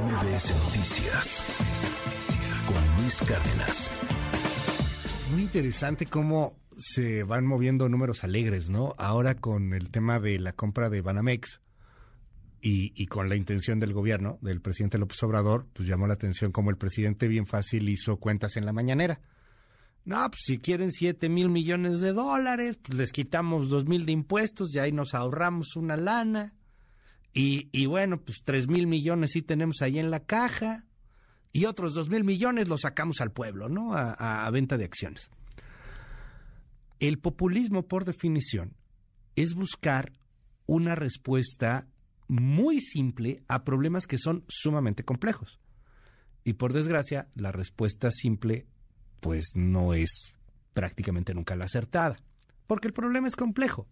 MBS Noticias con Luis Cárdenas. Muy interesante cómo se van moviendo números alegres, ¿no? Ahora con el tema de la compra de Banamex y, con la intención del gobierno, del presidente López Obrador, pues llamó la atención como el presidente bien fácil hizo cuentas en la mañanera. No, pues si quieren 7 mil millones de dólares, pues les quitamos 2 mil de impuestos y ahí nos ahorramos una lana. Y, bueno, pues 3 mil millones sí tenemos ahí en la caja y otros 2 mil millones los sacamos al pueblo, ¿no? a venta de acciones. El populismo, por definición, es buscar una respuesta muy simple a problemas que son sumamente complejos. Y por desgracia, la respuesta simple pues no es prácticamente nunca la acertada, porque el problema es complejo.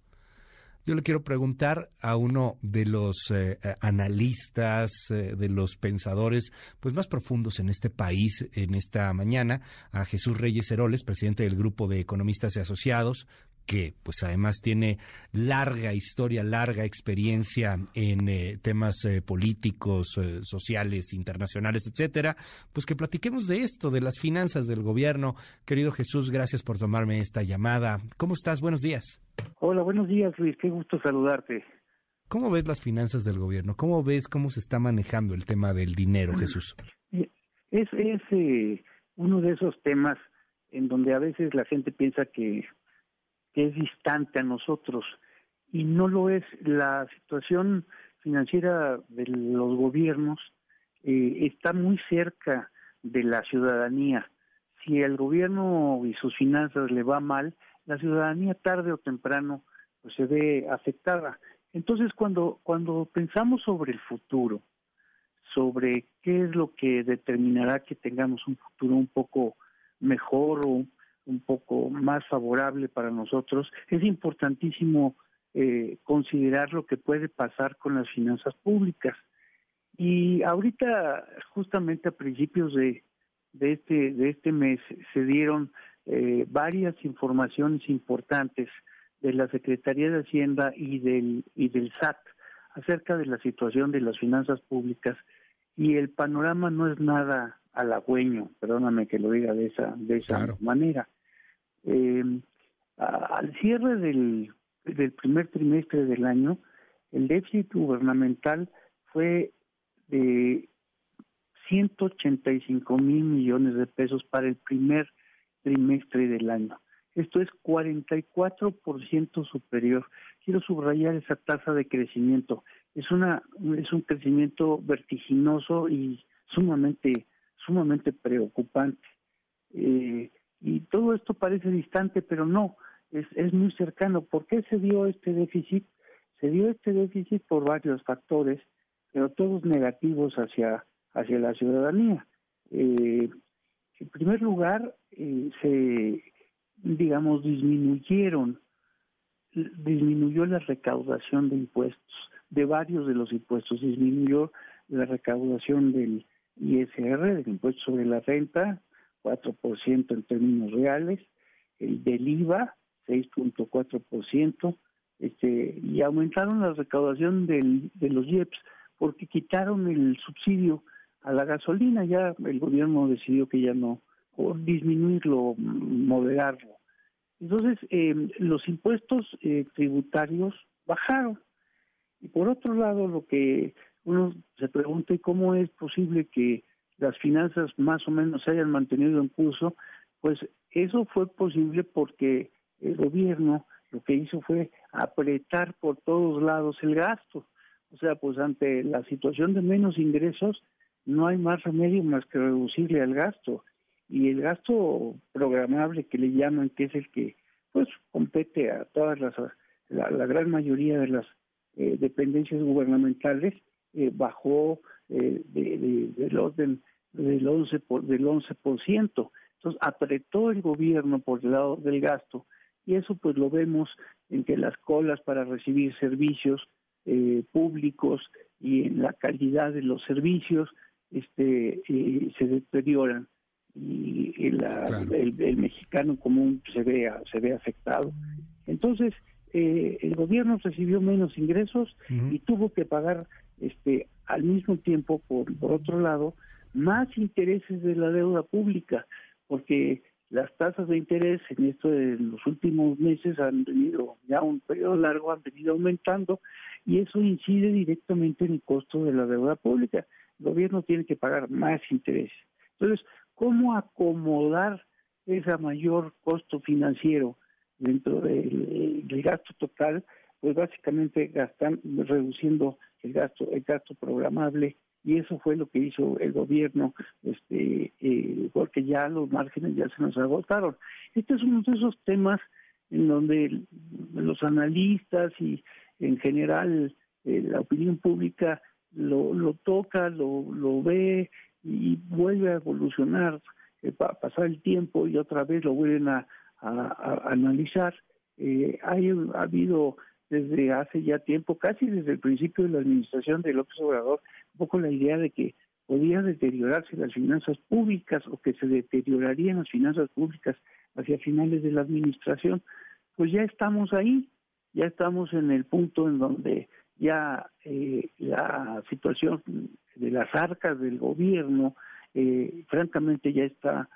Yo le quiero preguntar a uno de los eh, eh, analistas, eh, de los pensadores pues más profundos en este país en esta mañana, a Jesús Reyes Heroles, presidente del grupo de economistas y asociados, que pues además tiene larga historia, larga experiencia en eh, temas eh, políticos, eh, sociales, internacionales, etcétera, pues que platiquemos de esto, de las finanzas del gobierno. Querido Jesús, gracias por tomarme esta llamada. ¿Cómo estás? Buenos días. Hola, buenos días, Luis. Qué gusto saludarte. ¿Cómo ves las finanzas del gobierno? ¿Cómo ves cómo se está manejando el tema del dinero, Jesús? Es, es uno de esos temas en donde a veces la gente piensa que que es distante a nosotros y no lo es. La situación financiera de los gobiernos eh, está muy cerca de la ciudadanía. Si el gobierno y sus finanzas le va mal, la ciudadanía tarde o temprano pues, se ve afectada. Entonces, cuando, cuando pensamos sobre el futuro, sobre qué es lo que determinará que tengamos un futuro un poco mejor o un poco más favorable para nosotros, es importantísimo eh, considerar lo que puede pasar con las finanzas públicas. Y ahorita, justamente a principios de, de, este, de este mes, se dieron eh, varias informaciones importantes de la Secretaría de Hacienda y del, y del SAT acerca de la situación de las finanzas públicas y el panorama no es nada halagüeño, perdóname que lo diga de esa, de esa manera. Eh, al cierre del, del primer trimestre del año, el déficit gubernamental fue de 185 mil millones de pesos para el primer trimestre del año. Esto es 44% superior. Quiero subrayar esa tasa de crecimiento. Es una es un crecimiento vertiginoso y sumamente sumamente preocupante. Eh, y todo esto parece distante, pero no, es, es muy cercano. ¿Por qué se dio este déficit? Se dio este déficit por varios factores, pero todos negativos hacia, hacia la ciudadanía. Eh, en primer lugar, eh, se, digamos, disminuyeron, disminuyó la recaudación de impuestos, de varios de los impuestos, disminuyó la recaudación del ISR, del impuesto sobre la renta, 4% en términos reales, el del IVA 6.4%, este, y aumentaron la recaudación del, de los IEPS porque quitaron el subsidio a la gasolina, ya el gobierno decidió que ya no, o disminuirlo, moderarlo. Entonces, eh, los impuestos eh, tributarios bajaron. Y por otro lado, lo que uno se pregunta, ¿cómo es posible que las finanzas más o menos se hayan mantenido en curso, pues eso fue posible porque el gobierno lo que hizo fue apretar por todos lados el gasto. O sea, pues ante la situación de menos ingresos, no hay más remedio más que reducirle al gasto. Y el gasto programable que le llaman, que es el que pues compete a todas las, la, gran mayoría de las eh, dependencias gubernamentales, eh, bajó eh, de, del orden del 11%, por, del 11%. Entonces apretó el gobierno por el lado del gasto y eso pues lo vemos en que las colas para recibir servicios eh, públicos y en la calidad de los servicios este eh, se deterioran y el, el, mexicano común se ve se ve afectado. Entonces eh, el gobierno recibió menos ingresos y tuvo que pagar este al mismo tiempo, por, por otro lado, más intereses de la deuda pública, porque las tasas de interés en esto de los últimos meses han venido, ya un periodo largo, han venido aumentando y eso incide directamente en el costo de la deuda pública. El gobierno tiene que pagar más intereses. Entonces, ¿cómo acomodar ese mayor costo financiero dentro del, gasto total? Pues básicamente gastan, reduciendo el gasto, el gasto programable y eso fue lo que hizo el gobierno, este, eh, porque ya los márgenes ya se nos agotaron. Este es uno de esos temas en donde los analistas y en general eh, la opinión pública lo, lo toca, lo, lo ve y vuelve a evolucionar, eh, pasar el tiempo y otra vez lo vuelven a, analizar. Eh, hay, ha habido desde hace ya tiempo, casi desde el principio de la administración de López Obrador, un poco la idea de que podía deteriorarse las finanzas públicas o que se deteriorarían las finanzas públicas hacia finales de la administración. Pues ya estamos ahí, ya estamos en el punto en donde ya eh, la situación de las arcas del gobierno, eh, francamente ya está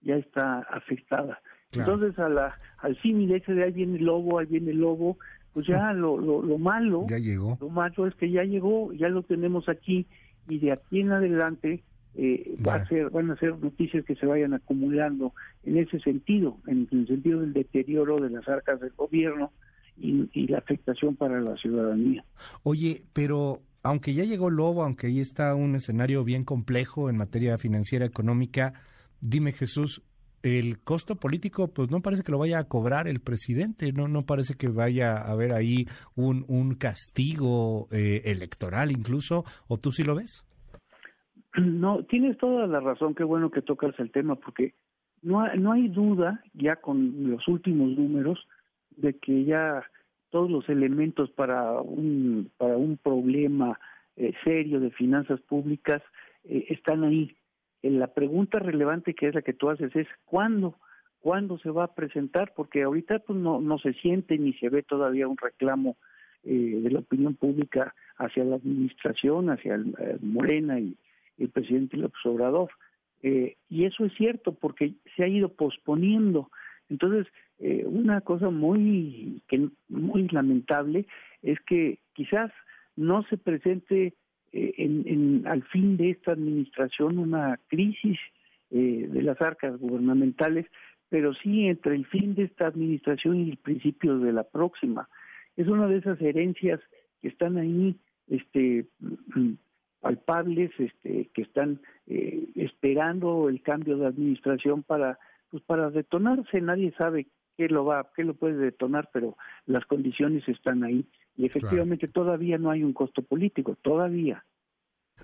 ya está afectada. Entonces a la, al de ese de ahí viene el lobo, ahí viene el lobo, pues ya lo, lo, lo malo, ya llegó. lo malo es que ya llegó, ya lo tenemos aquí y de aquí en adelante eh, va a ser, van a ser noticias que se vayan acumulando en ese sentido, en el sentido del deterioro de las arcas del gobierno, y, la afectación para la ciudadanía. Oye, pero aunque ya llegó Lobo, aunque ahí está un escenario bien complejo en materia financiera económica, dime Jesús, el costo político pues no parece que lo vaya a cobrar el presidente, no no parece que vaya a haber ahí un, un castigo eh, electoral incluso, o tú sí lo ves? No, tienes toda la razón, qué bueno que tocas el tema, porque no, no hay duda, ya con los últimos números, de que ya todos los elementos para un, para un problema eh, serio de finanzas públicas eh, están ahí. Eh, la pregunta relevante que es la que tú haces es ¿cuándo? ¿Cuándo se va a presentar? Porque ahorita pues, no, no se siente ni se ve todavía un reclamo de la opinión pública hacia la administración, hacia el, Morena y el presidente López Obrador. y eso es cierto porque se ha ido posponiendo. Entonces, eh, una cosa muy, que, muy lamentable es que quizás no se presente eh, en, al fin de esta administración una crisis eh, de las arcas gubernamentales, pero sí entre el fin de esta administración y el principio de la próxima. Es una de esas herencias que están ahí este, palpables, este, que están esperando el cambio de administración para pues para detonarse. Nadie sabe qué lo va, qué lo puede detonar, pero las condiciones están ahí y efectivamente todavía no hay un costo político, todavía.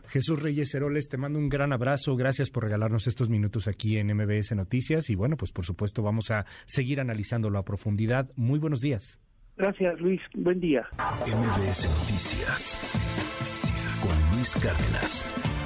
Jesús Reyes Heroles, te mando un gran abrazo. Gracias por regalarnos estos minutos aquí en MBS Noticias. Y bueno, pues por supuesto vamos a seguir analizándolo a profundidad. Muy buenos días. Gracias, Luis. Buen día. MBS Noticias con Luis Cárdenas.